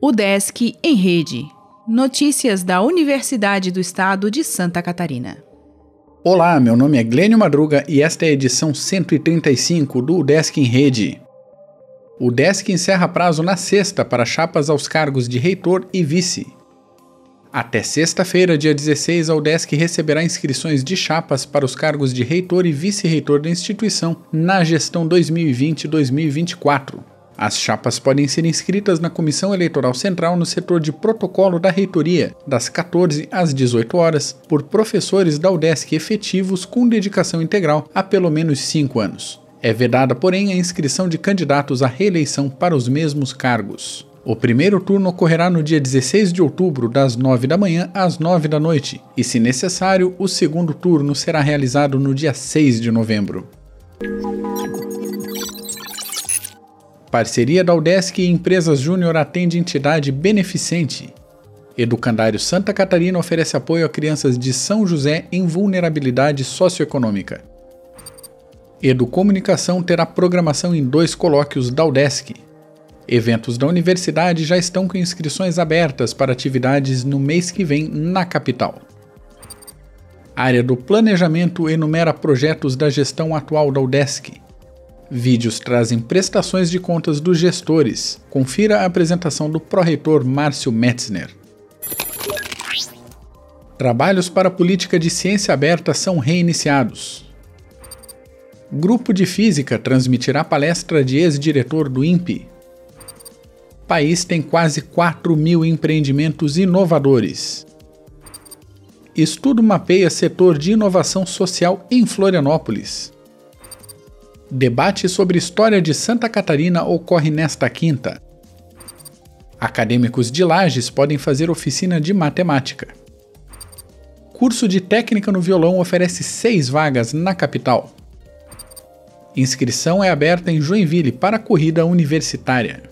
O Desk em Rede. Notícias da Universidade do Estado de Santa Catarina. Olá, meu nome é Glênio Madruga e esta é a edição 135 do Desk em Rede. O Desk encerra prazo na sexta para chapas aos cargos de reitor e vice. Até sexta-feira, dia 16, a UDESC receberá inscrições de chapas para os cargos de reitor e vice-reitor da instituição na gestão 2020-2024. As chapas podem ser inscritas na Comissão Eleitoral Central no setor de protocolo da reitoria, das 14 às 18 horas, por professores da UDESC efetivos com dedicação integral há pelo menos 5 anos. É vedada, porém, a inscrição de candidatos à reeleição para os mesmos cargos. O primeiro turno ocorrerá no dia 16 de outubro, das 9 da manhã às 9 da noite, e, se necessário, o segundo turno será realizado no dia 6 de novembro. Parceria da UDESC e Empresas Júnior atende entidade beneficente. Educandário Santa Catarina oferece apoio a crianças de São José em vulnerabilidade socioeconômica. Educomunicação terá programação em dois colóquios da UDESC. Eventos da universidade já estão com inscrições abertas para atividades no mês que vem na capital. A área do planejamento enumera projetos da gestão atual da UDESC. Vídeos trazem prestações de contas dos gestores. Confira a apresentação do pró-reitor Márcio Metzner. Trabalhos para a política de ciência aberta são reiniciados. Grupo de Física transmitirá palestra de ex-diretor do INPE, país tem quase 4 mil empreendimentos inovadores. Estudo mapeia setor de inovação social em Florianópolis. Debate sobre história de Santa Catarina ocorre nesta quinta. Acadêmicos de Lages podem fazer oficina de matemática. Curso de técnica no violão oferece seis vagas na capital. Inscrição é aberta em Joinville para a corrida universitária.